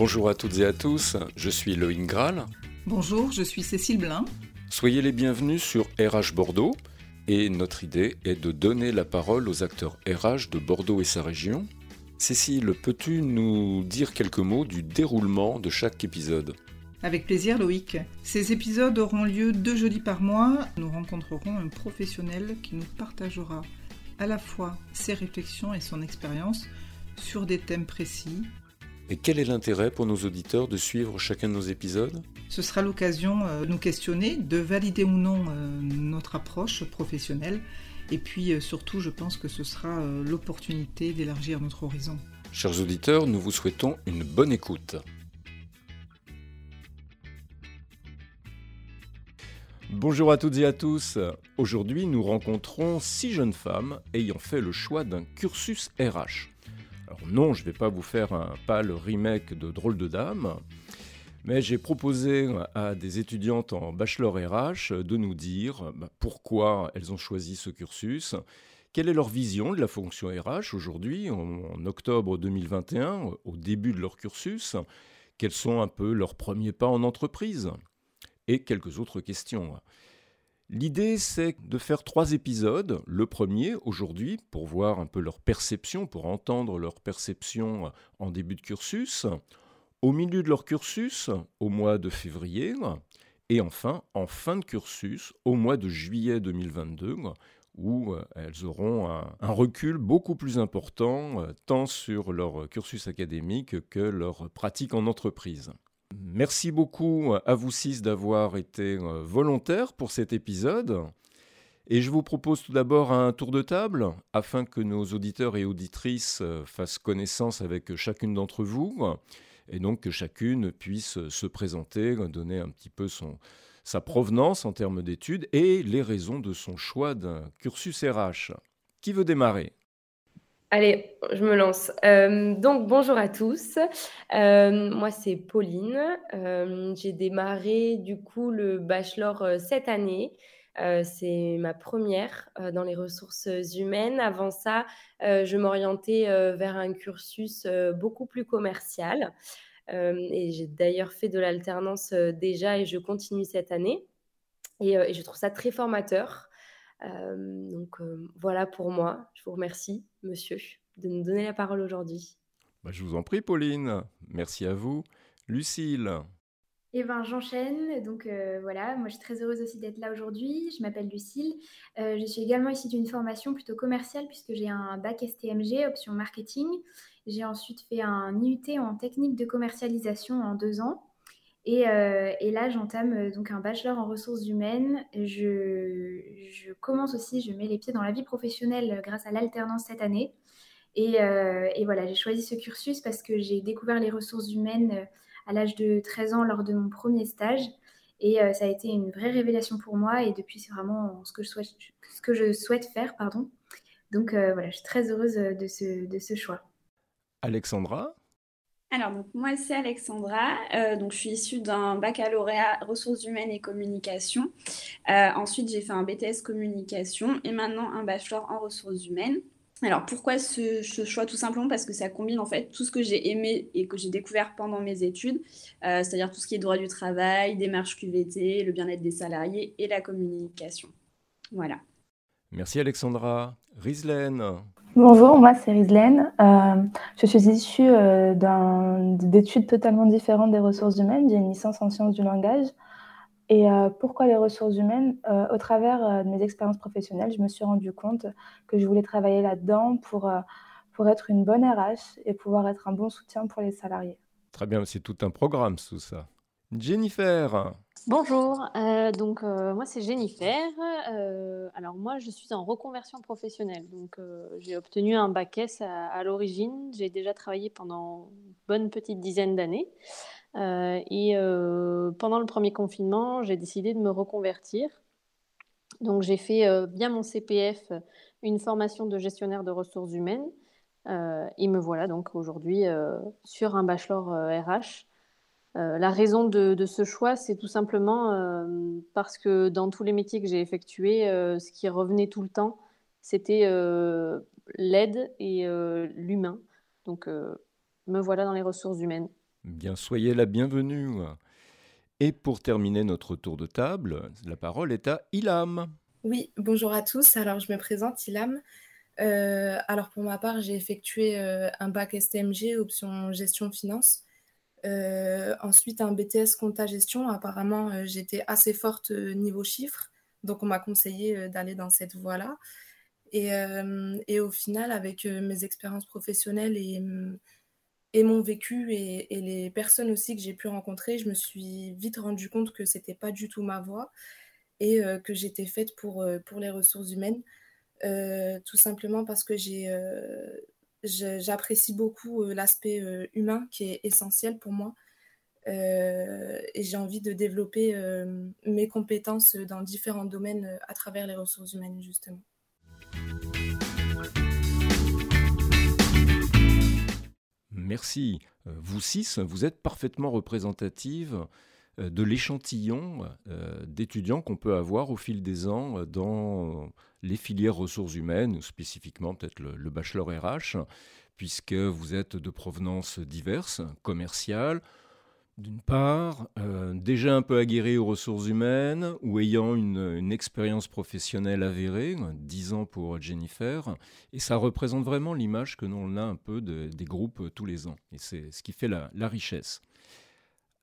Bonjour à toutes et à tous, je suis Loïc Graal. Bonjour, je suis Cécile Blin. Soyez les bienvenus sur RH Bordeaux et notre idée est de donner la parole aux acteurs RH de Bordeaux et sa région. Cécile, peux-tu nous dire quelques mots du déroulement de chaque épisode? Avec plaisir Loïc. Ces épisodes auront lieu deux jeudis par mois. Nous rencontrerons un professionnel qui nous partagera à la fois ses réflexions et son expérience sur des thèmes précis. Et quel est l'intérêt pour nos auditeurs de suivre chacun de nos épisodes? Ce sera l'occasion euh, de nous questionner, de valider ou non euh, notre approche professionnelle. Et puis euh, surtout, je pense que ce sera l'opportunité d'élargir notre horizon. Chers auditeurs, nous vous souhaitons une bonne écoute. Bonjour à toutes et à tous. Aujourd'hui, nous rencontrons six jeunes femmes ayant fait le choix d'un cursus RH. Non, je ne vais pas vous faire un pâle remake de Drôle de Dame, mais j'ai proposé à des étudiantes en bachelor RH de nous dire bah, pourquoi elles ont choisi ce cursus, quelle est leur vision de la fonction RH aujourd'hui, en octobre 2021, au début de leur cursus, quels sont un peu leurs premiers pas en entreprise et quelques autres questions. L'idée, c'est de faire trois épisodes. Le premier, aujourd'hui, pour voir un peu leur perception, pour entendre leur perception en début de cursus. Au milieu de leur cursus, au mois de février. Et enfin, en fin de cursus, au mois de juillet 2022, où euh, elles auront un, recul beaucoup plus important, euh, tant sur leur cursus académique que leur pratique en entreprise. Merci beaucoup à vous six d'avoir été euh, volontaires pour cet épisode. Et je vous propose tout d'abord un tour de table afin que nos auditeurs et auditrices euh, fassent connaissance avec chacune d'entre vous et donc que chacune puisse se présenter, donner un petit peu son, sa provenance en termes d'études et les raisons de son choix d'un cursus RH. Qui veut démarrer? Allez, je me lance. Euh, donc, bonjour à tous. Euh, moi, c'est Pauline. Euh, j'ai démarré du coup le bachelor cette année. c'est ma première dans les ressources humaines. Avant ça, je m'orientais vers un cursus beaucoup plus commercial. et j'ai d'ailleurs fait de l'alternance déjà et je continue cette année. et je trouve ça très formateur. Euh, donc euh, voilà pour moi. Je vous remercie, monsieur, de nous donner la parole aujourd'hui. Bah, je vous en prie, Pauline. Merci à vous. Lucille. Eh ben, j'enchaîne. Donc euh, voilà, moi je suis très heureuse aussi d'être là aujourd'hui. Je m'appelle Lucille. je suis également issue d'une formation plutôt commerciale puisque j'ai un bac STMG, option marketing. J'ai ensuite fait un IUT en technique de commercialisation en deux ans. Euh, et, là, j'entame euh, donc un bachelor en ressources humaines. Je, commence aussi, je mets les pieds dans la vie professionnelle euh, grâce à l'alternance cette année. Et, voilà, j'ai choisi ce cursus parce que j'ai découvert les ressources humaines à l'âge de 13 ans lors de mon premier stage. Et ça a été une vraie révélation pour moi. Et depuis, c'est vraiment ce que je souhaite, faire. Pardon. Donc voilà, je suis très heureuse de ce choix. Alexandra alors, donc, moi, c'est Alexandra. Euh, donc, je suis issue d'un baccalauréat ressources humaines et communication. Euh, ensuite, j'ai fait un BTS communication et maintenant un bachelor en ressources humaines. Alors, pourquoi ce, choix? Tout simplement parce que ça combine en fait tout ce que j'ai aimé et que j'ai découvert pendant mes études, euh, c'est-à-dire tout ce qui est droit du travail, démarche QVT, le bien-être des salariés et la communication. Voilà. Merci Alexandra. Rislaine Bonjour, moi c'est Rislaine. Euh, je suis issue euh, d'études totalement différentes des ressources humaines. J'ai une licence en sciences du langage. Et euh, pourquoi les ressources humaines? Au travers de mes expériences professionnelles, je me suis rendu compte que je voulais travailler là-dedans pour, pour être une bonne RH et pouvoir être un bon soutien pour les salariés. Très bien, c'est tout un programme, tout ça. Jennifer Bonjour, euh, donc euh, moi c'est Jennifer. Euh, alors moi je suis en reconversion professionnelle, donc j'ai obtenu un bac S à, l'origine. J'ai déjà travaillé pendant bonne petite dizaine d'années. et pendant le premier confinement, j'ai décidé de me reconvertir. Donc j'ai fait bien mon CPF, une formation de gestionnaire de ressources humaines. et me voilà donc aujourd'hui sur un bachelor RH euh, la raison de, ce choix, c'est tout simplement euh, parce que dans tous les métiers que j'ai effectués, euh, ce qui revenait tout le temps, c'était l'aide et l'humain. Donc, me voilà dans les ressources humaines. Bien, soyez la bienvenue. Et pour terminer notre tour de table, la parole est à Ilham. Oui, bonjour à tous. Alors, je me présente, Ilham. Euh, alors, pour ma part, j'ai effectué euh, un bac STMG, option gestion finance. Euh, ensuite, un BTS compta gestion. Apparemment, j'étais assez forte niveau chiffres. Donc, on m'a conseillé d'aller dans cette voie-là. Et, et, au final, avec mes expériences professionnelles et, et mon vécu et, les personnes aussi que j'ai pu rencontrer, je me suis vite rendu compte que c'était pas du tout ma voie et euh, que j'étais faite pour, euh, pour les ressources humaines, euh, tout simplement parce que j'ai, j'apprécie beaucoup l'aspect humain qui est essentiel pour moi. et j'ai envie de développer mes compétences dans différents domaines à travers les ressources humaines, justement. Merci. Vous six, vous êtes parfaitement représentative euh, de l'échantillon euh, d'étudiants qu'on peut avoir au fil des ans euh, dans les filières ressources humaines, ou spécifiquement peut-être le, bachelor RH, puisque vous êtes de provenance diverses, commerciales, d'une part, déjà un peu aguerri aux ressources humaines ou ayant une, expérience professionnelle avérée, 10 ans pour Jennifer, et ça représente vraiment l'image que l'on a un peu des groupes tous les ans, et c'est ce qui fait la richesse.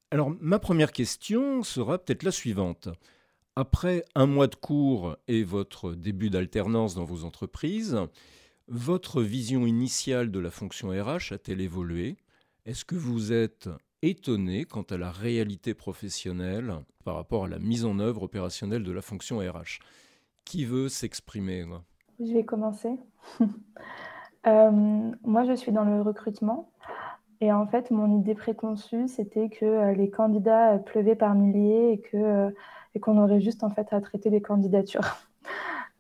Alors, ma première question sera peut-être la suivante. Après un mois de cours et votre début d'alternance dans vos entreprises, votre vision initiale de la fonction RH a-t-elle évolué? Est-ce que vous êtes étonné quant à la réalité professionnelle par rapport à la mise en œuvre opérationnelle de la fonction RH Qui veut s'exprimer Je vais commencer. Euh, moi, je suis dans le recrutement. Et en fait, mon idée préconçue, c'était que euh, les candidats euh, pleuvaient par milliers et que euh, et qu'on aurait juste en fait à traiter les candidatures.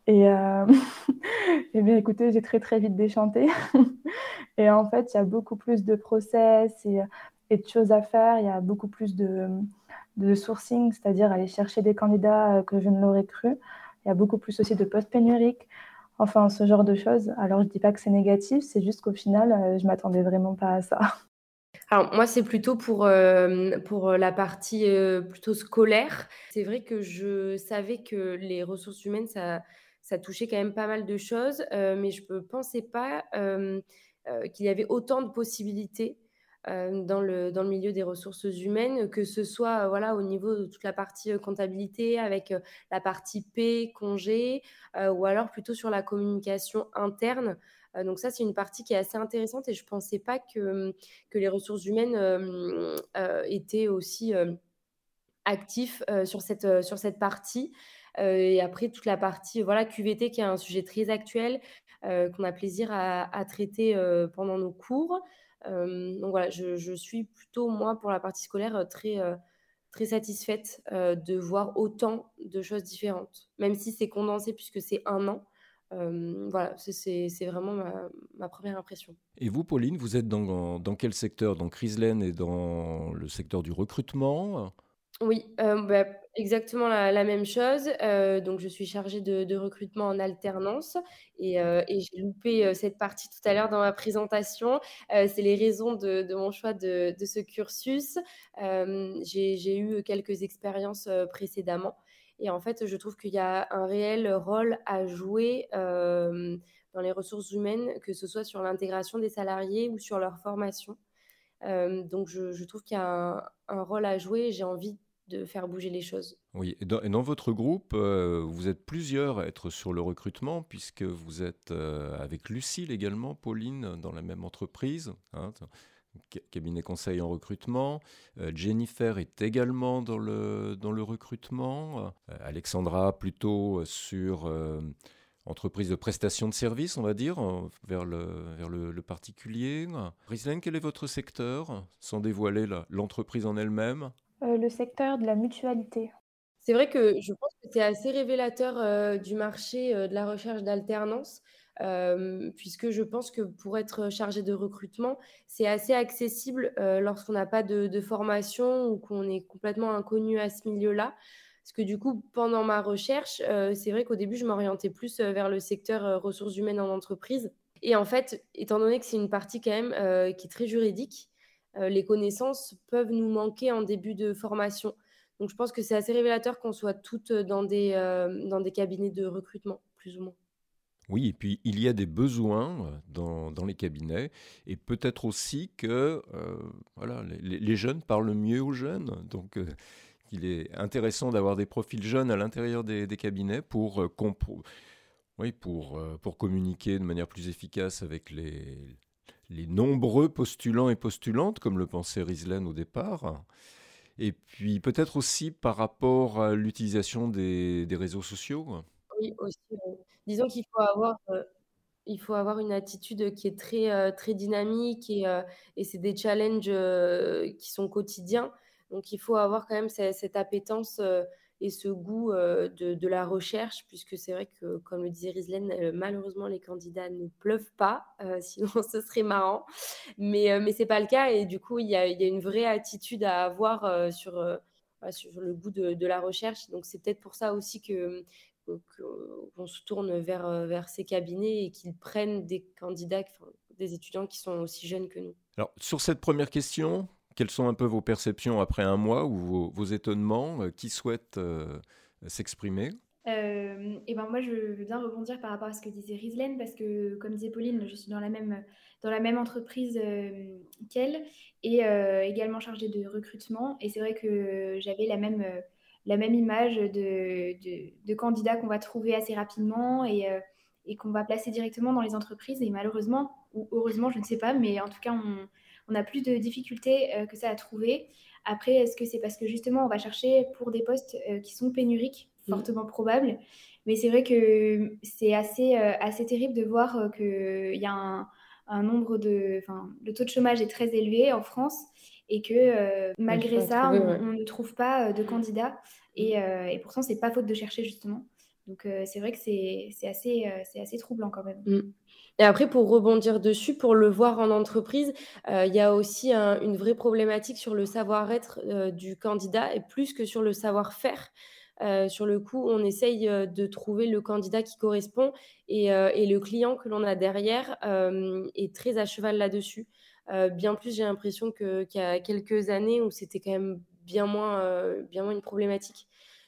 Et, et bien écoutez, j'ai très très vite déchanté. et en fait, il y a beaucoup plus de process et, et, de choses à faire. Il y a beaucoup plus de, de sourcing, c'est-à-dire aller chercher des candidats que je ne l'aurais cru. Il y a beaucoup plus aussi de postes pénuriques. Enfin, ce genre de choses. Alors, je dis pas que c'est négatif, c'est juste qu'au final, je m'attendais vraiment pas à ça. Alors moi, c'est plutôt pour, euh, pour la partie euh, plutôt scolaire. C'est vrai que je savais que les ressources humaines, ça, ça touchait quand même pas mal de choses, euh, mais je ne pensais pas qu'il y avait autant de possibilités dans, le, dans le milieu des ressources humaines, que ce soit voilà, au niveau de toute la partie comptabilité, avec la partie P, congé, ou alors plutôt sur la communication interne. Euh, donc ça, c'est une partie qui est assez intéressante et je ne pensais pas que, que les ressources humaines euh, euh, étaient aussi actifs sur, cette, sur cette partie. et après, toute la partie voilà, QVT, qui est un sujet très actuel, qu'on a plaisir à, traiter pendant nos cours. Donc voilà, je, je, suis plutôt, moi, pour la partie scolaire, très, très satisfaite de voir autant de choses différentes, même si c'est condensé puisque c'est un an. Euh, voilà, c'est vraiment ma, première impression. Et vous, Pauline, vous êtes dans, dans quel secteur? Donc, Rieslen est dans le secteur du recrutement? Oui, euh, bah, exactement la, même chose. Euh, donc, je suis chargée de, recrutement en alternance et, et j'ai loupé cette partie tout à l'heure dans ma présentation. c'est les raisons de, mon choix de, ce cursus. j'ai eu quelques expériences précédemment. Et en fait, je trouve qu'il y a un réel rôle à jouer euh, dans les ressources humaines, que ce soit sur l'intégration des salariés ou sur leur formation. Euh, donc, je, trouve qu'il y a un, rôle à jouer j'ai envie de faire bouger les choses. Oui, et dans, votre groupe, euh, vous êtes plusieurs à être sur le recrutement, puisque vous êtes avec Lucille également, Pauline, dans la même entreprise. Hein, cabinet conseil en recrutement. Euh, Jennifer est également dans le, dans le recrutement. Euh, Alexandra plutôt sur euh, entreprise de prestation de services, on va dire, vers le, vers le, particulier. Rislaine, quel est votre secteur, sans dévoiler l'entreprise en elle-même? Le secteur de la mutualité. C'est vrai que je pense que c'est assez révélateur du marché de la recherche d'alternance puisque je pense que pour être chargé de recrutement, c'est assez accessible lorsqu'on n'a pas de, formation ou qu'on est complètement inconnu à ce milieu-là. Parce que du coup, pendant ma recherche, c'est vrai qu'au début, je m'orientais plus vers le secteur ressources humaines en entreprise. Et en fait, étant donné que c'est une partie quand même qui est très juridique, les connaissances peuvent nous manquer en début de formation. Donc je pense que c'est assez révélateur qu'on soit toutes dans des, dans des cabinets de recrutement, plus ou moins. Oui, et puis il y a des besoins dans, dans les cabinets, et peut-être aussi que voilà, les, jeunes parlent mieux aux jeunes. Donc il est intéressant d'avoir des profils jeunes à l'intérieur des, cabinets pour, pour communiquer de manière plus efficace avec les, les nombreux postulants et postulantes, comme le pensait Rieslen au départ. Et puis peut-être aussi par rapport à l'utilisation des, réseaux sociaux. Oui, aussi. disons qu'il faut avoir, euh, faut avoir une attitude qui est très, euh, très dynamique et, euh, et c'est des challenges qui sont quotidiens. Donc il faut avoir quand même cette, cette appétence et ce goût euh, de, la recherche, puisque c'est vrai que, comme le disait Rislaine, euh, malheureusement, les candidats ne pleuvent pas, euh, sinon ce serait marrant. Mais, mais ce n'est pas le cas, et du coup, il y a, une vraie attitude à avoir sur, sur le goût de, la recherche. Donc, c'est peut-être pour ça aussi que qu'on se tourne vers, vers ces cabinets et qu'ils prennent des candidats, des étudiants qui sont aussi jeunes que nous. Alors, sur cette première question, quelles sont un peu vos perceptions après un mois ou vos, étonnements euh, Qui souhaite euh, s'exprimer? Euh, et ben moi, je veux bien rebondir par rapport à ce que disait Rislaine, parce que, comme disait Pauline, je suis dans la même, dans la même entreprise qu'elle et également chargée de recrutement. Et c'est vrai que j'avais la même, la même image de, de, candidats qu'on va trouver assez rapidement et, et qu'on va placer directement dans les entreprises. Et malheureusement, ou heureusement, je ne sais pas, mais en tout cas, on, on a plus de difficultés euh, que ça à trouver. Après, est-ce que c'est parce que justement, on va chercher pour des postes euh, qui sont pénuriques, mm. fortement probables Mais c'est vrai que c'est assez, euh, assez terrible de voir qu'il y a un, nombre de. Enfin, le taux de chômage est très élevé en France et que malgré ça, on, ne trouve pas de candidats. Et, et pourtant, c'est pas faute de chercher justement. Donc c'est vrai que c'est assez, assez troublant quand même. Mm. Et après, pour rebondir dessus, pour le voir en entreprise, euh, il y a aussi une vraie problématique sur le savoir-être euh, du candidat et plus que sur le savoir-faire. Euh, sur le coup, on essaye de trouver le candidat qui correspond et, le client que l'on a derrière est très à cheval là-dessus. bien plus, j'ai l'impression qu'il y a quelques années où c'était quand même bien moins, bien moins une problématique.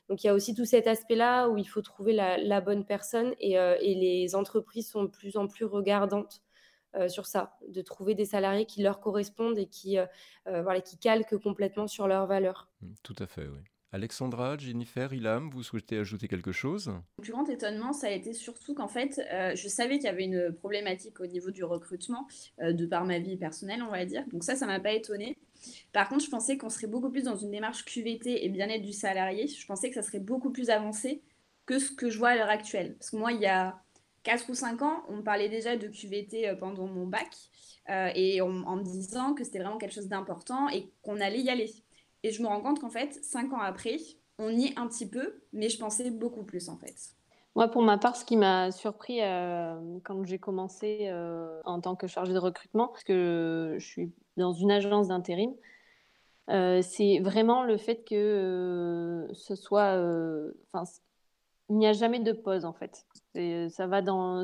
Donc il y a aussi tout cet aspect-là où il faut trouver la, bonne personne euh, et, les entreprises sont de plus en plus regardantes euh, sur ça, de trouver des salariés qui leur correspondent et qui, euh, voilà, qui calquent complètement sur leurs valeurs. Mmh, tout à fait, oui. Alexandra, Jennifer, Ilham, vous souhaitez ajouter quelque chose? Le plus grand étonnement, ça a été surtout qu'en fait, euh, je savais qu'il y avait une problématique au niveau du recrutement, euh, de par ma vie personnelle, on va dire. Donc ça, ça m'a pas étonné. Par contre, je pensais qu'on serait beaucoup plus dans une démarche QVT et bien-être du salarié. Je pensais que ça serait beaucoup plus avancé que ce que je vois à l'heure actuelle. Parce que moi, il y a 4 ou 5 ans, on parlait déjà de QVT euh, pendant mon bac et en me disant que c'était vraiment quelque chose d'important et qu'on allait y aller. Et je me rends compte qu'en fait, cinq ans après, on y est un petit peu, mais je pensais beaucoup plus en fait. Moi, pour ma part, ce qui m'a surpris euh, quand j'ai commencé euh, en tant que chargée de recrutement, parce que je suis dans une agence d'intérim, euh, c'est vraiment le fait que ce soit. Enfin, il n'y a jamais de pause en fait. ça va dans.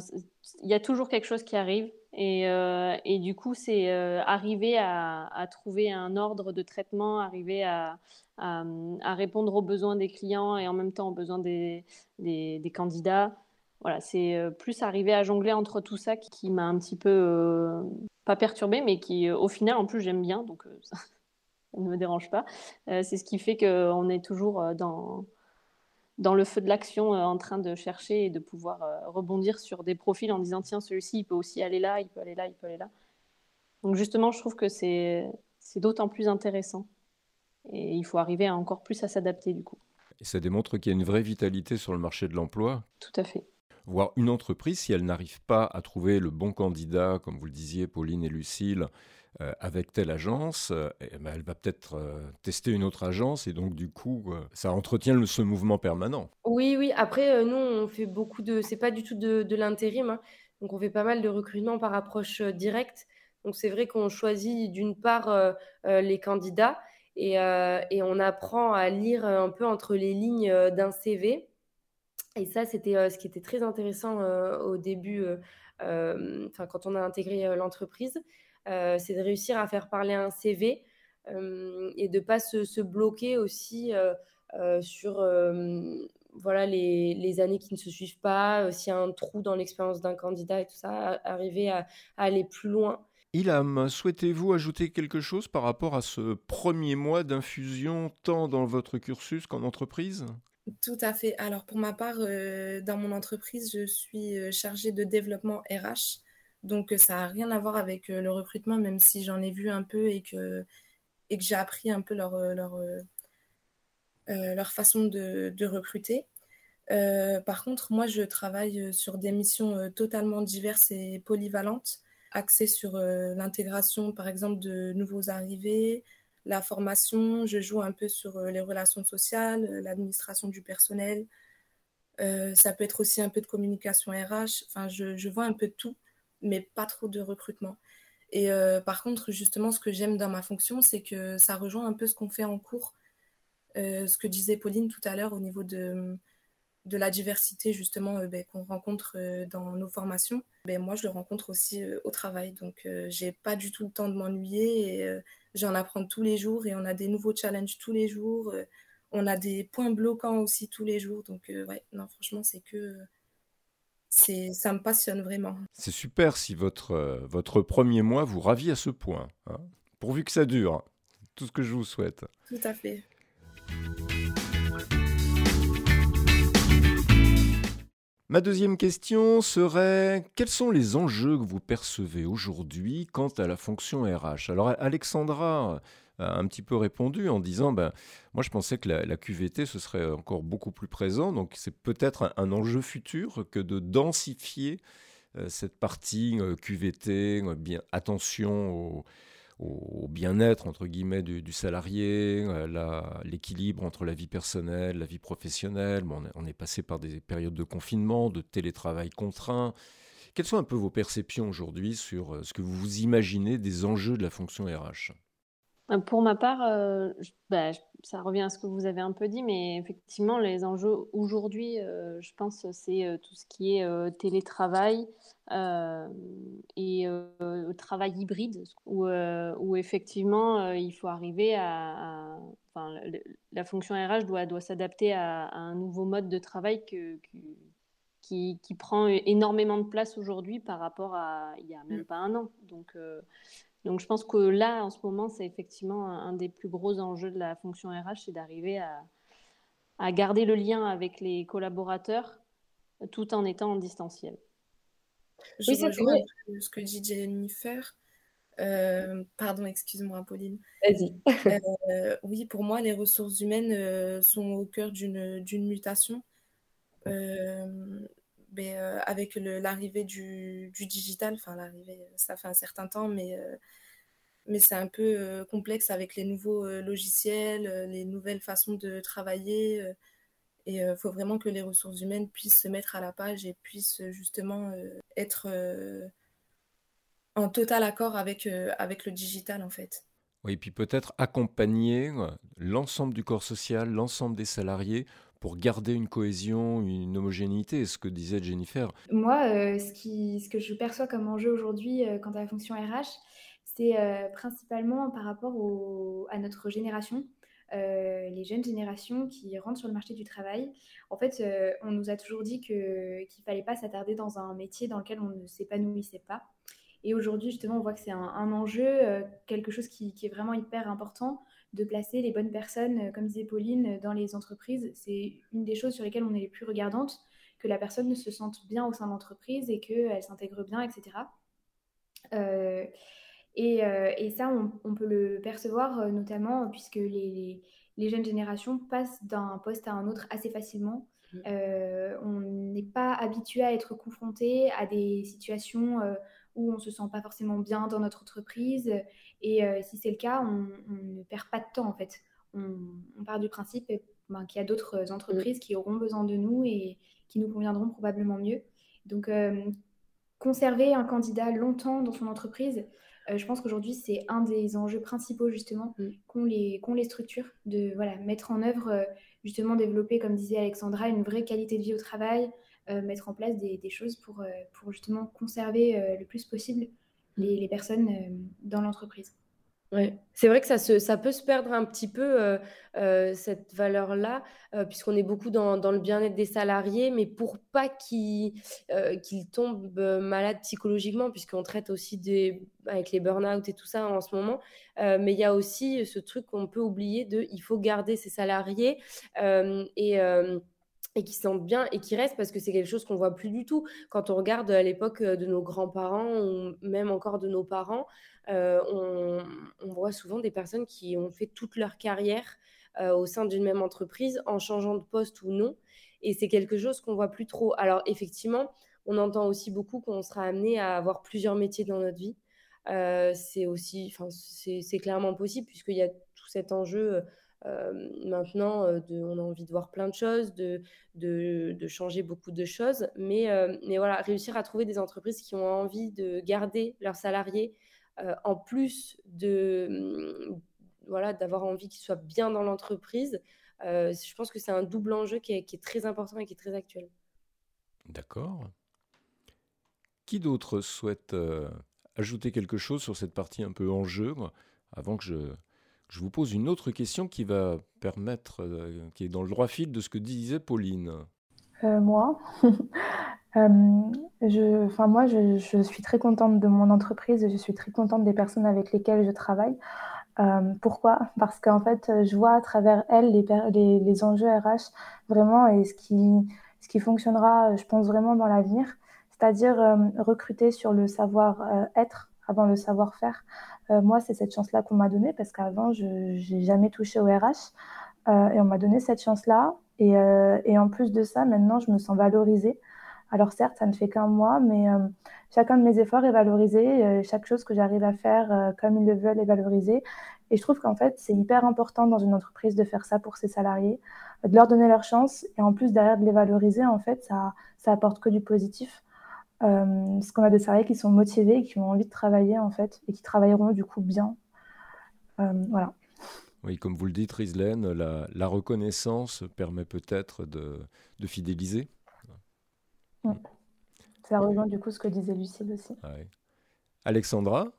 Il y a toujours quelque chose qui arrive. Et, euh, et, du coup, c'est euh, arriver à, trouver un ordre de traitement, arriver à, répondre aux besoins des clients et en même temps aux besoins des, candidats. Voilà, c'est euh, plus arriver à jongler entre tout ça qui, m'a un petit peu, pas perturbée, mais qui au final, en plus, j'aime bien, donc ça, ne me dérange pas. c'est ce qui fait qu'on est toujours dans dans le feu de l'action euh, en train de chercher et de pouvoir euh, rebondir sur des profils en disant tiens celui-ci il peut aussi aller là, il peut aller là, il peut aller là. Donc justement je trouve que c'est d'autant plus intéressant et il faut arriver à encore plus à s'adapter du coup. Et ça démontre qu'il y a une vraie vitalité sur le marché de l'emploi. Tout à fait. Voir une entreprise, si elle n'arrive pas à trouver le bon candidat, comme vous le disiez, Pauline et Lucille, euh, avec telle agence, euh, eh ben, elle va peut-être euh, tester une autre agence et donc du coup, ça entretient ce mouvement permanent. Oui, oui. Après, nous, on fait beaucoup de. C'est pas du tout de, l'intérim. Hein. Donc, on fait pas mal de recrutement par approche directe. Donc, c'est vrai qu'on choisit d'une part les candidats et, et, on apprend à lire un peu entre les lignes d'un CV. Et ça, c'était ce qui était très intéressant au début, quand on a intégré l'entreprise. C'est de réussir à faire parler un CV et de ne pas se, bloquer aussi sur voilà, les, années qui ne se suivent pas, s'il y a un trou dans l'expérience d'un candidat et tout ça, arriver à, aller plus loin. Ilham, souhaitez-vous ajouter quelque chose par rapport à ce premier mois d'infusion tant dans votre cursus qu'en entreprise? Tout à fait. Alors pour ma part, dans mon entreprise, je suis chargée de développement RH. Donc ça n'a rien à voir avec le recrutement, même si j'en ai vu un peu et que, j'ai appris un peu leur, leur façon de, recruter. par contre, moi, je travaille sur des missions totalement diverses et polyvalentes, axées sur l'intégration, par exemple, de nouveaux arrivés, la formation, je joue un peu sur les relations sociales, l'administration du personnel. ça peut être aussi un peu de communication RH. Enfin, je, vois un peu tout mais pas trop de recrutement. Et euh, par contre, justement, ce que j'aime dans ma fonction, c'est que ça rejoint un peu ce qu'on fait en cours. Euh, ce que disait Pauline tout à l'heure au niveau de, de la diversité, justement, euh, ben, qu'on rencontre dans nos formations. Ben, moi, je le rencontre aussi au travail. Donc, j'ai pas du tout le temps de m'ennuyer j'en apprends tous les jours et on a des nouveaux challenges tous les jours. on a des points bloquants aussi tous les jours. Donc, ouais, non, franchement, c'est que ça me passionne vraiment. C'est super si votre, euh, votre premier mois vous ravit à ce point. Hein. Pourvu que ça dure. Tout ce que je vous souhaite. Tout à fait. Ma deuxième question serait quels sont les enjeux que vous percevez aujourd'hui quant à la fonction RH Alors Alexandra a un petit peu répondu en disant ben, Moi, je pensais que la, QVT, ce serait encore beaucoup plus présent. Donc, c'est peut-être un, enjeu futur que de densifier euh, cette partie euh, QVT, euh, bien, attention au, bien-être entre guillemets du, salarié, l'équilibre entre la vie personnelle, la vie professionnelle. Bon, on, est, passé par des périodes de confinement, de télétravail contraint. Quelles sont un peu vos perceptions aujourd'hui sur ce que vous imaginez des enjeux de la fonction RH pour ma part, euh, bah, ça revient à ce que vous avez un peu dit, mais effectivement, les enjeux aujourd'hui, euh, je pense, c'est tout ce qui est télétravail et travail hybride, où, où effectivement, il faut arriver à. enfin, la fonction RH doit, doit s'adapter à, un nouveau mode de travail que, qui, qui, prend énormément de place aujourd'hui par rapport à il n'y a même mm. pas un an. Donc, donc je pense que là, en ce moment, c'est effectivement un, des plus gros enjeux de la fonction RH, c'est d'arriver à, garder le lien avec les collaborateurs tout en étant en distanciel. Je oui, rejoins ce que dit Jennifer. Euh, pardon, excuse-moi, Pauline. Vas-y. Euh, oui, pour moi, les ressources humaines euh, sont au cœur d'une mutation. Ben, avec l'arrivée du, digital, enfin l'arrivée, ça fait un certain temps, mais mais c'est un peu euh, complexe avec les nouveaux euh, logiciels, euh, les nouvelles façons de travailler. et il faut vraiment que les ressources humaines puissent se mettre à la page et puissent justement être en total accord avec, avec le digital en fait. Oui, et puis peut-être accompagner l'ensemble du corps social, l'ensemble des salariés pour garder une cohésion, une homogénéité, ce que disait Jennifer. Moi, ce, qui, ce que je perçois comme enjeu aujourd'hui quant à la fonction RH, c'est euh, principalement par rapport à notre génération, euh, les jeunes générations qui rentrent sur le marché du travail. En fait, euh, on nous a toujours dit qu'il ne fallait pas s'attarder dans un métier dans lequel on ne s'épanouissait pas. Et aujourd'hui, justement, on voit que c'est un, enjeu, quelque chose qui, est vraiment hyper important, de placer les bonnes personnes, comme disait Pauline, dans les entreprises. C'est une des choses sur lesquelles on est les plus regardantes, que la personne ne se sente bien au sein de l'entreprise et qu'elle s'intègre bien, etc. Euh, euh, et, ça, on, peut le percevoir euh, notamment puisque les, jeunes générations passent d'un poste à un autre assez facilement. Mmh. Euh, on n'est pas habitué à être confronté à des situations où on ne se sent pas forcément bien dans notre entreprise. Et si c'est le cas, on, ne perd pas de temps en fait. On, part du principe ben, qu'il y a d'autres entreprises mmh. qui auront besoin de nous et qui nous conviendront probablement mieux. Donc, conserver un candidat longtemps dans son entreprise, euh, je pense qu'aujourd'hui, c'est un des enjeux principaux, justement, mm. qu'ont les, les structures, de voilà, mettre en œuvre, euh, justement, développer, comme disait Alexandra, une vraie qualité de vie au travail, euh, mettre en place des, choses pour, pour justement conserver le plus possible les, personnes dans l'entreprise. Ouais. C'est vrai que ça, ça peut se perdre un petit peu, euh, euh, cette valeur-là, euh, puisqu'on est beaucoup dans, dans le bien-être des salariés, mais pour pas qu'ils qu'ils tombent malades psychologiquement, puisqu'on traite aussi des, avec les burn-out et tout ça en ce moment. mais il y a aussi ce truc qu'on peut oublier de il faut garder ses salariés et et qui sentent bien et qui restent parce que c'est quelque chose qu'on voit plus du tout. Quand on regarde à l'époque de nos grands-parents ou même encore de nos parents, euh, on, voit souvent des personnes qui ont fait toute leur carrière euh, au sein d'une même entreprise en changeant de poste ou non. Et c'est quelque chose qu'on voit plus trop. Alors effectivement, on entend aussi beaucoup qu'on sera amené à avoir plusieurs métiers dans notre vie. Euh, c'est aussi, enfin, c'est clairement possible puisqu'il y a tout cet enjeu maintenant, de, on a envie de voir plein de choses, de, changer beaucoup de choses. Mais, mais voilà, réussir à trouver des entreprises qui ont envie de garder leurs salariés, en plus de mmh, voilà d'avoir envie qu'ils soient bien dans l'entreprise, je pense que c'est un double enjeu qui est, très important et qui est très actuel. D'accord. Qui d'autre souhaite ajouter quelque chose sur cette partie un peu enjeu avant que je, je vous pose une autre question qui va permettre, qui est dans le droit fil de ce que disait Pauline. Euh, moi, euh, je, moi, je, suis très contente de mon entreprise je suis très contente des personnes avec lesquelles je travaille. Euh, pourquoi? Parce qu'en fait, je vois à travers elles les, enjeux RH vraiment et ce qui fonctionnera, je pense vraiment dans l'avenir, c'est-à-dire recruter sur le savoir-être avant le savoir-faire. Moi, c'est cette chance-là qu'on m'a donnée parce qu'avant, je n'ai jamais touché au RH et on m'a donné cette chance-là. Et, euh, et, en plus de ça, maintenant, je me sens valorisée. Alors certes, ça ne fait qu'un mois, mais euh, chacun de mes efforts est valorisé. Euh, chaque chose que j'arrive à faire comme ils le veulent est valorisée. Et je trouve qu'en fait, c'est hyper important dans une entreprise de faire ça pour ses salariés, de leur donner leur chance. Et en plus, derrière, de les valoriser, en fait, ça, ça apporte que du positif. Parce qu'on a des salariés qui sont motivés, qui ont envie de travailler, en fait, et qui travailleront du coup bien. voilà. Oui, comme vous le dites, Rislaine, la, reconnaissance permet peut-être de, fidéliser. Ça rejoint du coup ce que disait Lucille aussi. Alexandra?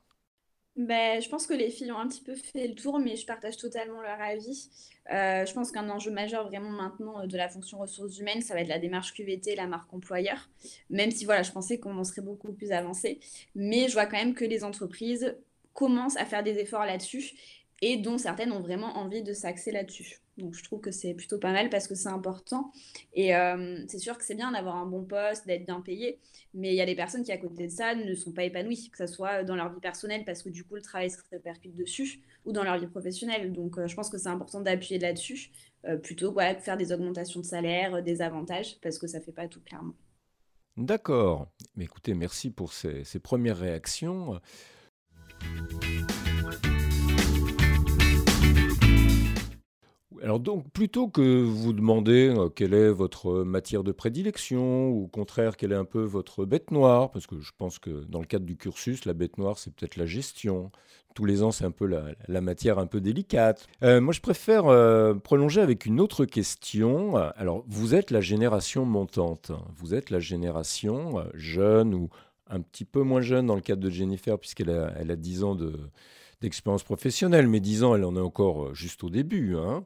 Ben, je pense que les filles ont un petit peu fait le tour, mais je partage totalement leur avis. Euh, je pense qu'un enjeu majeur vraiment maintenant euh, de la fonction ressources humaines, ça va être la démarche QVT, la marque employeur. Même si voilà, je pensais qu'on en serait beaucoup plus avancé, mais je vois quand même que les entreprises commencent à faire des efforts là-dessus et dont certaines ont vraiment envie de s'axer là-dessus. Donc je trouve que c'est plutôt pas mal parce que c'est important. Et euh, c'est sûr que c'est bien d'avoir un bon poste, d'être bien payé, mais il y a des personnes qui à côté de ça ne sont pas épanouies, que ce soit dans leur vie personnelle parce que du coup le travail se répercute dessus, ou dans leur vie professionnelle. Donc euh, je pense que c'est important d'appuyer là-dessus, euh, plutôt que de faire des augmentations de salaire, des avantages, parce que ça fait pas tout clairement. D'accord. Mais écoutez, merci pour ces premières réactions. Alors donc, plutôt que vous demander euh, quelle est votre matière de prédilection, ou au contraire, quelle est un peu votre bête noire, parce que je pense que dans le cadre du cursus, la bête noire, c'est peut-être la gestion. Tous les ans, c'est un peu la, matière un peu délicate. Euh, moi, je préfère euh, prolonger avec une autre question. Alors, vous êtes la génération montante. Vous êtes la génération jeune ou un petit peu moins jeune dans le cadre de Jennifer, puisqu'elle a, elle a 10 ans de d'expérience professionnelle, mais 10 ans, elle en est encore euh, juste au début. Hein.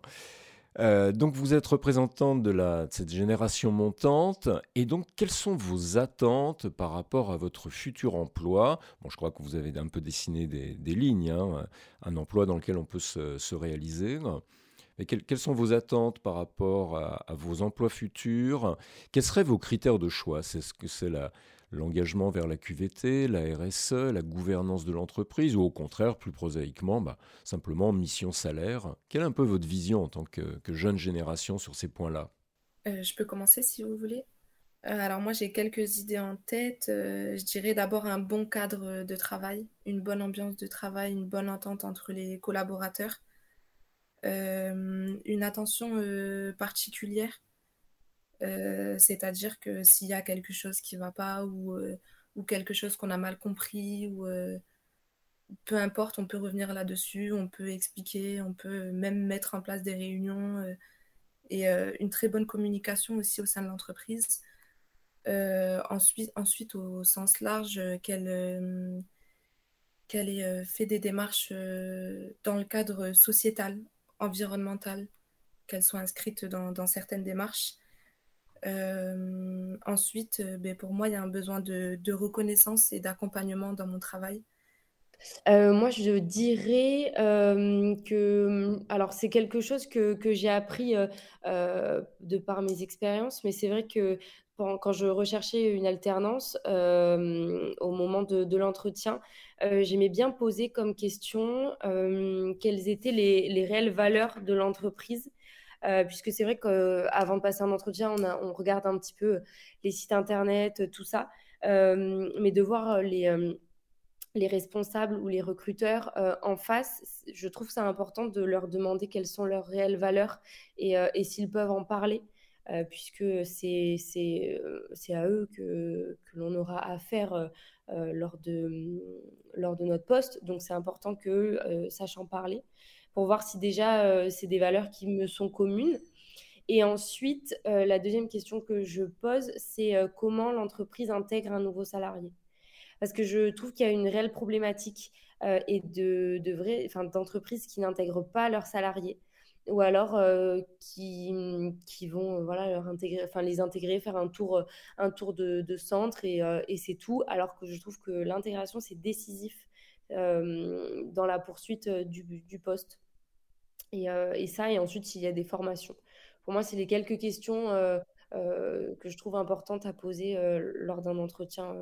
Euh, donc vous êtes représentante de, cette génération montante, et donc quelles sont vos attentes par rapport à votre futur emploi? Bon, je crois que vous avez un peu dessiné des, lignes, hein, un emploi dans lequel on peut se, réaliser. Mais quelles, sont vos attentes par rapport à, à, vos emplois futurs? Quels seraient vos critères de choix? C'est ce que c'est la, l'engagement vers la QVT, la RSE, la gouvernance de l'entreprise, ou au contraire, plus prosaïquement, bah, simplement mission salaire. Quelle est un peu votre vision en tant que, jeune génération sur ces points-là? Euh, Je peux commencer si vous voulez. Euh, alors moi j'ai quelques idées en tête. Euh, je dirais d'abord un bon cadre de travail, une bonne ambiance de travail, une bonne entente entre les collaborateurs, une attention particulière euh, c'est-à-dire que s'il y a quelque chose qui ne va pas ou, euh, ou quelque chose qu'on a mal compris, ou euh, peu importe, on peut revenir là-dessus, on peut expliquer, on peut même mettre en place des réunions et une très bonne communication aussi au sein de l'entreprise. ensuite, ensuite, au sens large, quelle, qu'elle ait fait des démarches dans le cadre sociétal, environnemental, qu'elle soit inscrite dans, certaines démarches. Ensuite, ben, pour moi, il y a un besoin de, reconnaissance et d'accompagnement dans mon travail. moi, je dirais que, alors c'est quelque chose que, j'ai appris de par mes expériences, mais c'est vrai que quand je recherchais une alternance, au moment de, l'entretien, j'aimais bien poser comme question quelles étaient les, réelles valeurs de l'entreprise. Puisque c'est vrai qu'avant de passer un entretien, on, regarde un petit peu les sites internet, tout ça, mais de voir les, les responsables ou les recruteurs en face, je trouve ça important de leur demander quelles sont leurs réelles valeurs et, s'ils peuvent en parler. Euh, puisque c'est à eux que, l'on aura affaire euh, lors de notre poste. Donc c'est important qu'eux sachent en parler pour voir si déjà c'est des valeurs qui me sont communes. Et ensuite, la deuxième question que je pose, c'est comment l'entreprise intègre un nouveau salarié? Parce que je trouve qu'il y a une réelle problématique et de, de d'entreprises qui n'intègrent pas leurs salariés ou alors euh, qui, qui vont euh, voilà, leur intégrer, les intégrer, faire un tour, euh, un tour de, centre et c'est tout, alors que je trouve que l'intégration, c'est décisif dans la poursuite du, du poste. Et, et, ça, et ensuite, il y a des formations. Pour moi, c'est les quelques questions que je trouve importantes à poser lors d'un entretien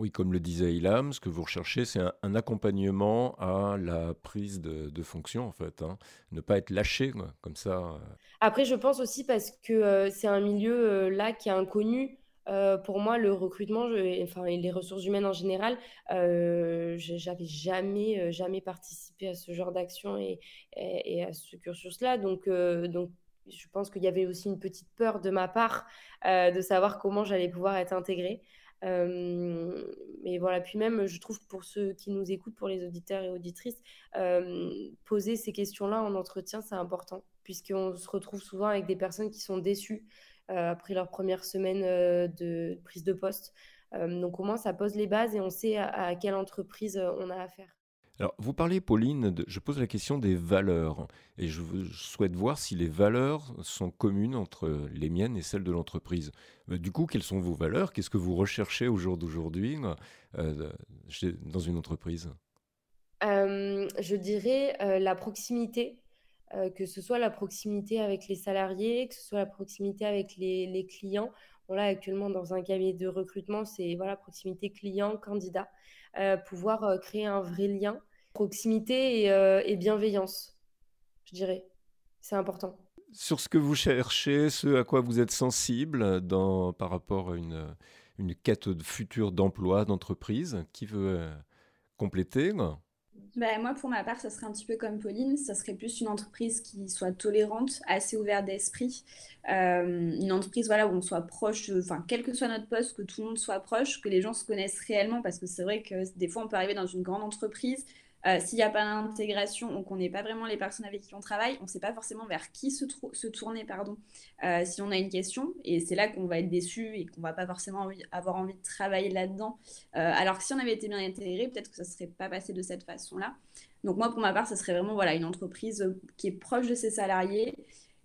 oui, comme le disait Ilham, ce que vous recherchez, c'est un, accompagnement à la prise de, fonction, en fait. Hein. Ne pas être lâché, comme ça. Euh. Après, je pense aussi parce que euh, c'est un milieu euh, là qui est inconnu. Pour moi, le recrutement, enfin, et les ressources humaines en général, j'avais jamais, jamais participé à ce genre d'action et, à ce cursus-là. Donc, donc, je pense qu'il y avait aussi une petite peur de ma part de savoir comment j'allais pouvoir être intégrée mais voilà, puis même, je trouve pour ceux qui nous écoutent, pour les auditeurs et auditrices, poser ces questions-là en entretien, c'est important, puisqu'on se retrouve souvent avec des personnes qui sont déçues après leur première semaine de prise de poste. donc au moins, ça pose les bases et on sait à quelle entreprise on a affaire. Alors, vous parlez, Pauline, je pose la question des valeurs. Et je, souhaite voir si les valeurs sont communes entre les miennes et celles de l'entreprise. Euh, du coup, quelles sont vos valeurs? Qu'est-ce que vous recherchez au jour d'aujourd'hui euh, dans une entreprise? Euh, Je dirais la proximité. Que ce soit la proximité avec les salariés, que ce soit la proximité avec les, clients. Bon, là, actuellement, dans un cabinet de recrutement, c'est voilà, proximité client-candidat. pouvoir créer un vrai lien proximité euh, et, bienveillance, je dirais. C'est important. Sur ce que vous cherchez, ce à quoi vous êtes sensible dans, par rapport à une, une quête de futur d'emploi, d'entreprise, qui veut euh, compléter bah, moi, pour ma part, ça serait un petit peu comme Pauline. Ça serait plus une entreprise qui soit tolérante, assez ouverte d'esprit. Euh, une entreprise voilà, où on soit proche, enfin, quel que soit notre poste, que tout le monde soit proche, que les gens se connaissent réellement. Parce que c'est vrai que des fois, on peut arriver dans une grande entreprise, euh, s'il n'y a pas d'intégration ou qu'on n'est pas vraiment les personnes avec qui on travaille, on ne sait pas forcément vers qui se, tourner pardon, euh, si on a une question. Et c'est là qu'on va être déçu et qu'on va pas forcément avoir envie de travailler là-dedans. Euh, alors que si on avait été bien intégré, peut-être que ça ne serait pas passé de cette façon-là. Donc moi, pour ma part, ce serait vraiment voilà, une entreprise qui est proche de ses salariés,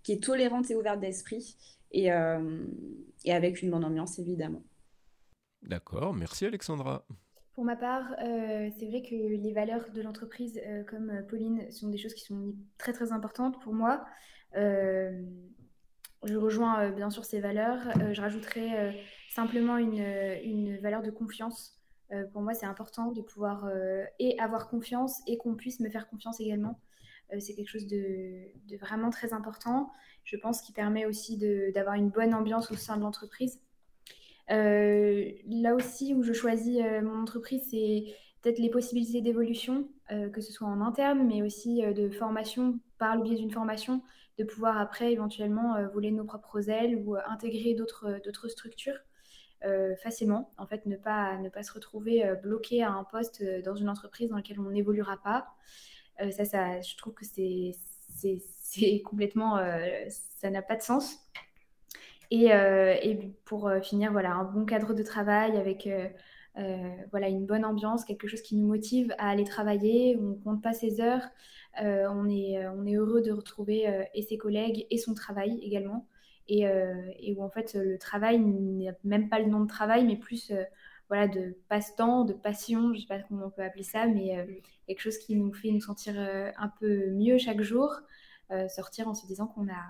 qui est tolérante et ouverte d'esprit et avec une bonne ambiance, évidemment. D'accord, merci Alexandra. Pour ma part, euh, c'est vrai que les valeurs de l'entreprise, euh, comme euh, Pauline, sont des choses qui sont très très importantes pour moi. je rejoins bien sûr ces valeurs. je rajouterais simplement une, une, valeur de confiance. pour moi, c'est important de pouvoir et avoir confiance et qu'on puisse me faire confiance également. c'est quelque chose de, de, vraiment très important. Je pense qu'il permet aussi d'avoir une bonne ambiance au sein de l'entreprise. Euh, là aussi, où je choisis euh, mon entreprise, c'est peut-être les possibilités d'évolution, euh, que ce soit en interne, mais aussi de formation, par le biais d'une formation, de pouvoir après éventuellement voler nos propres ailes ou intégrer d'autres structures. facilement. En fait, ne pas, ne pas se retrouver bloqué à un poste dans une entreprise dans laquelle on n'évoluera pas. ça, ça, je trouve que c'est complètement, ça n'a pas de sens. Et, euh, et pour euh, finir, voilà, un bon cadre de travail avec euh, voilà, une bonne ambiance, quelque chose qui nous motive à aller travailler, on ne compte pas ses heures, on, est, on est heureux de retrouver et ses collègues et son travail également. Et, où en fait le travail n'est même pas le nom de travail, mais plus voilà, de passe-temps, de passion, je ne sais pas comment on peut appeler ça, mais quelque chose qui nous fait nous sentir un peu mieux chaque jour, sortir en se disant qu'on a,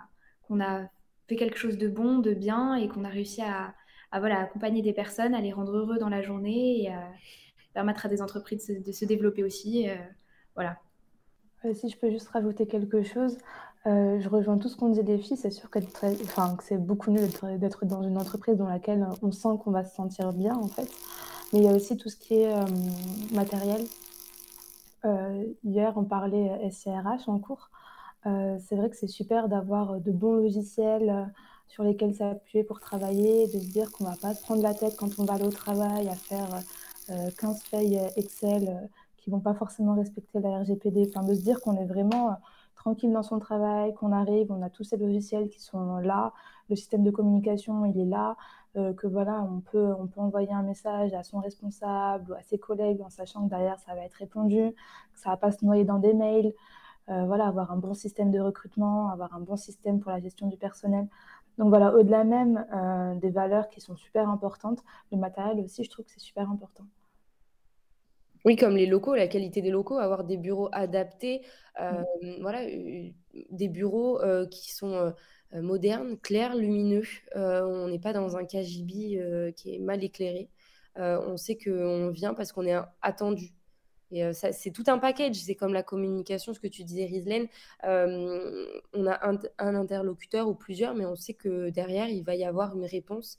qu'on a fait quelque chose de bon, de bien, et qu'on a réussi à, voilà, accompagner des personnes, à les rendre heureux dans la journée, et à permettre à des entreprises de se, développer aussi. voilà. Si je peux juste rajouter quelque chose, euh, je rejoins tout ce qu'on dit des filles. C'est sûr que c'est beaucoup mieux d'être dans une entreprise dans laquelle on sent qu'on va se sentir bien, en fait. Mais il y a aussi tout ce qui est euh, matériel. Euh, hier, on parlait SCRH en cours. C'est vrai que c'est super d'avoir de bons logiciels sur lesquels s'appuyer pour travailler, de se dire qu'on ne va pas se prendre la tête quand on va aller au travail à faire 15 feuilles Excel qui ne vont pas forcément respecter la RGPD. Enfin, de se dire qu'on est vraiment tranquille dans son travail, qu'on arrive, on a tous ces logiciels qui sont là, le système de communication, il est là, euh, que voilà, on peut, on peut envoyer un message à son responsable ou à ses collègues en sachant que derrière, ça va être répondu, que ça va pas se noyer dans des mails. Euh, voilà, avoir un bon système de recrutement, avoir un bon système pour la gestion du personnel. Donc voilà, au-delà même euh, des valeurs qui sont super importantes, le matériel aussi, je trouve que c'est super important. Oui, comme les locaux, la qualité des locaux, avoir des bureaux adaptés, euh, mmh. voilà, des bureaux qui sont modernes, clairs, lumineux. on n'est pas dans un KGB qui est mal éclairé. on sait qu'on vient parce qu'on est attendu. Et ça, c'est tout un package. C'est comme la communication, ce que tu disais, Rislaine. on a un, interlocuteur ou plusieurs, mais on sait que derrière, il va y avoir une réponse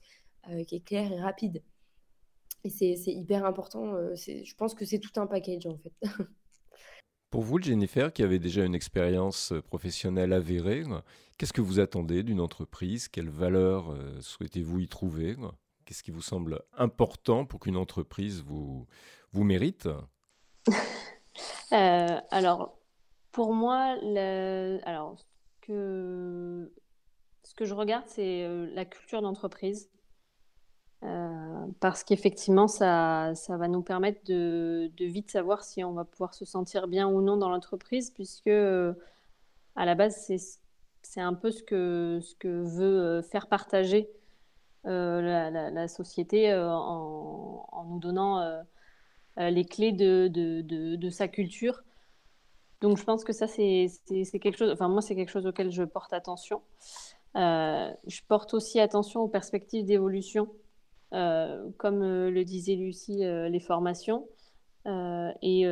qui est claire et rapide. Et c'est hyper important. Euh, je pense que c'est tout un package en fait. Pour vous, Jennifer, qui avait déjà une expérience euh, professionnelle avérée, qu'est-ce que vous attendez d'une entreprise? Quelles valeurs euh, souhaitez-vous y trouver? Qu'est-ce qui vous semble important pour qu'une entreprise vous mérite? Alors, pour moi, alors, que... ce que je regarde, c'est la culture d'entreprise. Euh, parce qu'effectivement, ça, ça va nous permettre de, vite savoir si on va pouvoir se sentir bien ou non dans l'entreprise, puisque à la base, c'est, un peu ce que, ce que veut euh, faire partager euh, la, la, société en, en, nous donnant les clés de, de, de, sa culture. Donc, je pense que ça, c'est, quelque chose, enfin, moi, c'est quelque chose auquel je porte attention. je porte aussi attention aux perspectives d'évolution euh, comme euh, le disait Lucie, euh, les formations. et,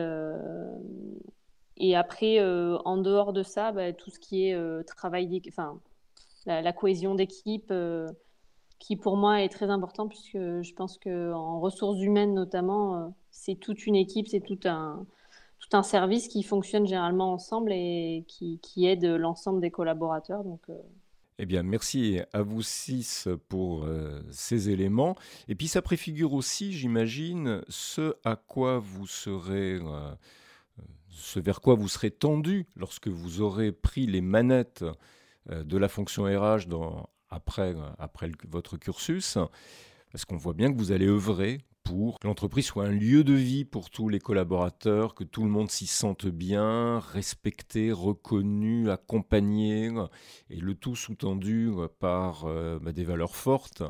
et après, en dehors de ça, bah, tout ce qui est travail, enfin, la, cohésion d'équipe qui pour moi est très important puisque je pense qu'en ressources humaines notamment, c'est toute une équipe, c'est tout un, tout un service qui fonctionne généralement ensemble et qui, qui aide l'ensemble des collaborateurs. Donc, eh bien, merci à vous six pour euh, ces éléments. Et puis, ça préfigure aussi, j'imagine, ce à quoi vous serez, euh, ce vers quoi vous serez tendu lorsque vous aurez pris les manettes euh, de la fonction RH dans, après, après votre cursus. Parce qu'on voit bien que vous allez œuvrer pour que l'entreprise soit un lieu de vie pour tous les collaborateurs, que tout le monde s'y sente bien, respecté, reconnu, accompagné, et le tout sous-tendu par euh, bah, des valeurs fortes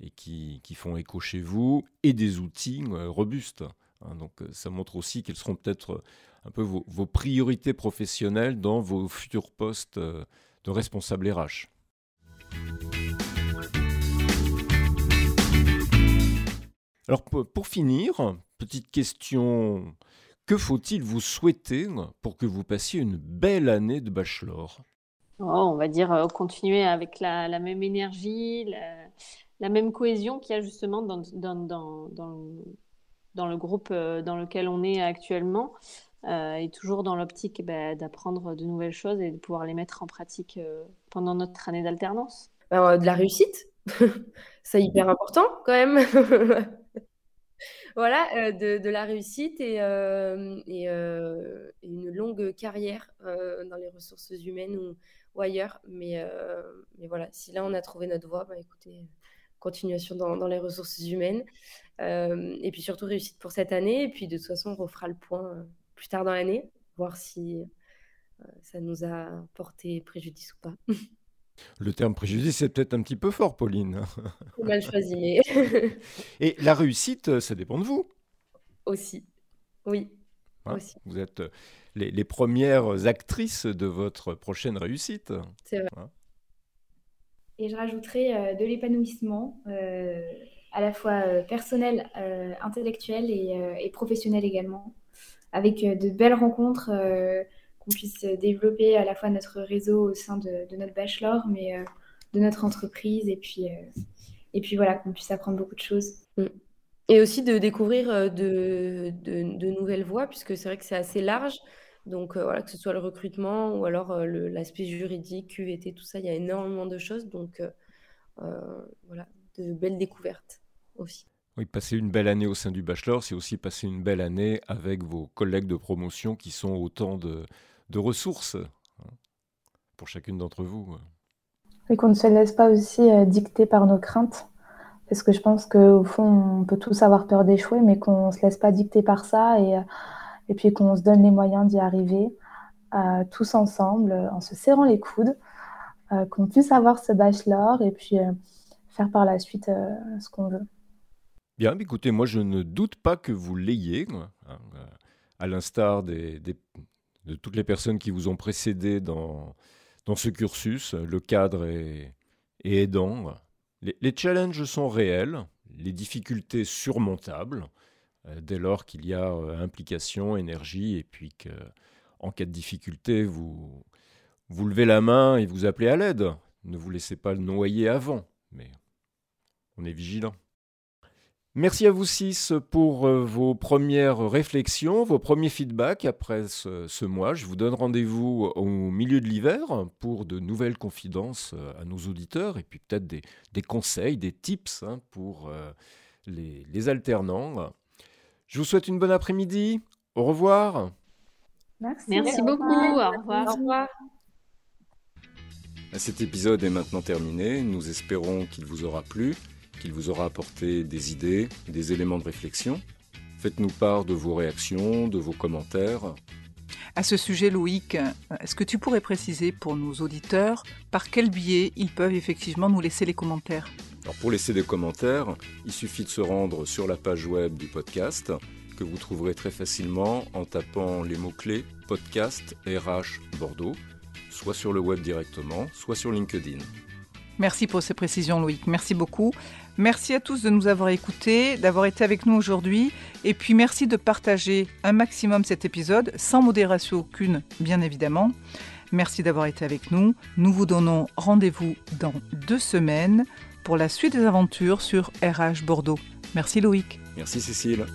et qui, font écho chez vous, et des outils euh, robustes. Hein. donc euh, ça montre aussi quelles seront peut-être un peu vos, vos, priorités professionnelles dans vos futurs postes de responsable RH. Alors pour finir, petite question, que faut-il vous souhaiter pour que vous passiez une belle année de bachelor? Oh, On va dire euh, continuer avec la, même énergie, la, même cohésion qu'il y a justement dans, le groupe euh, dans lequel on est actuellement. Euh, et toujours dans l'optique bah, d'apprendre de nouvelles choses et de pouvoir les mettre en pratique pendant notre année d'alternance. de la réussite, c'est hyper important quand même. voilà, euh, de, la réussite et, euh, euh, une longue carrière dans les ressources humaines ou, ailleurs. Mais, mais, voilà, si là on a trouvé notre voie, bah, écoutez, continuation dans, les ressources humaines. et puis surtout réussite pour cette année. Et puis de toute façon, on refera le point plus tard dans l'année, voir si ça nous a porté préjudice ou pas. Le terme préjudice, c'est peut-être un petit peu fort, Pauline. Mal choisi. Et la réussite, ça dépend de vous. Aussi. Oui. Hein, vous êtes les, premières actrices de votre prochaine réussite. C'est vrai. Hein? Et je rajouterai euh, de l'épanouissement, euh, à la fois euh, personnel, intellectuel et, professionnel également, avec de belles rencontres, qu'on puisse développer à la fois notre réseau au sein de, notre bachelor, mais de notre entreprise, et puis, et puis voilà, qu'on puisse apprendre beaucoup de choses. Mm. Et aussi de découvrir de, de, nouvelles voies, puisque c'est vrai que c'est assez large. Donc voilà, que ce soit le recrutement ou alors l'aspect juridique, QVT, tout ça, il y a énormément de choses. Donc voilà, de belles découvertes aussi. Oui, passer une belle année au sein du bachelor, c'est aussi passer une belle année avec vos collègues de promotion qui sont autant de, ressources hein, pour chacune d'entre vous. Et qu'on ne se laisse pas aussi dicter par nos craintes. Parce que je pense qu'au fond, on peut tous avoir peur d'échouer, mais qu'on ne se laisse pas dicter par ça et, et puis qu'on se donne les moyens d'y arriver euh, tous ensemble, en se serrant les coudes, euh, qu'on puisse avoir ce bachelor et puis euh, faire par la suite ce qu'on veut. Bien, écoutez, moi je ne doute pas que vous l'ayez, hein, à l'instar des, de toutes les personnes qui vous ont précédé dans, dans ce cursus. Le cadre est, est aidant. Les, challenges sont réels, les difficultés surmontables, euh, dès lors qu'il y a euh, implication, énergie, et puis que, en cas de difficulté, vous, vous levez la main et vous appelez à l'aide. Ne vous laissez pas le noyer avant, mais on est vigilant. Merci à vous six pour euh, vos premières réflexions, vos premiers feedbacks après ce, mois. Je vous donne rendez-vous au milieu de l'hiver pour de nouvelles confidences euh, à nos auditeurs et puis peut-être des, conseils, des tips hein, pour euh, les, alternants. Je vous souhaite une bonne après-midi. Au revoir. Merci, Merci beaucoup. Au revoir. Au revoir. Cet épisode est maintenant terminé. Nous espérons qu'il vous aura plu qu'il vous aura apporté des idées, des éléments de réflexion. Faites-nous part de vos réactions, de vos commentaires. À ce sujet, Loïc, est-ce que tu pourrais préciser pour nos auditeurs par quel biais ils peuvent effectivement nous laisser les commentaires? Alors Pour laisser des commentaires, il suffit de se rendre sur la page web du podcast que vous trouverez très facilement en tapant les mots-clés podcast RH Bordeaux, soit sur le web directement, soit sur LinkedIn. Merci pour ces précisions, Loïc. Merci beaucoup. Merci à tous de nous avoir écoutés, d'avoir été avec nous aujourd'hui. Et puis merci de partager un maximum cet épisode, sans modération aucune, bien évidemment. Merci d'avoir été avec nous. Nous vous donnons rendez-vous dans deux semaines pour la suite des aventures sur RH Bordeaux. Merci Loïc. Merci Cécile.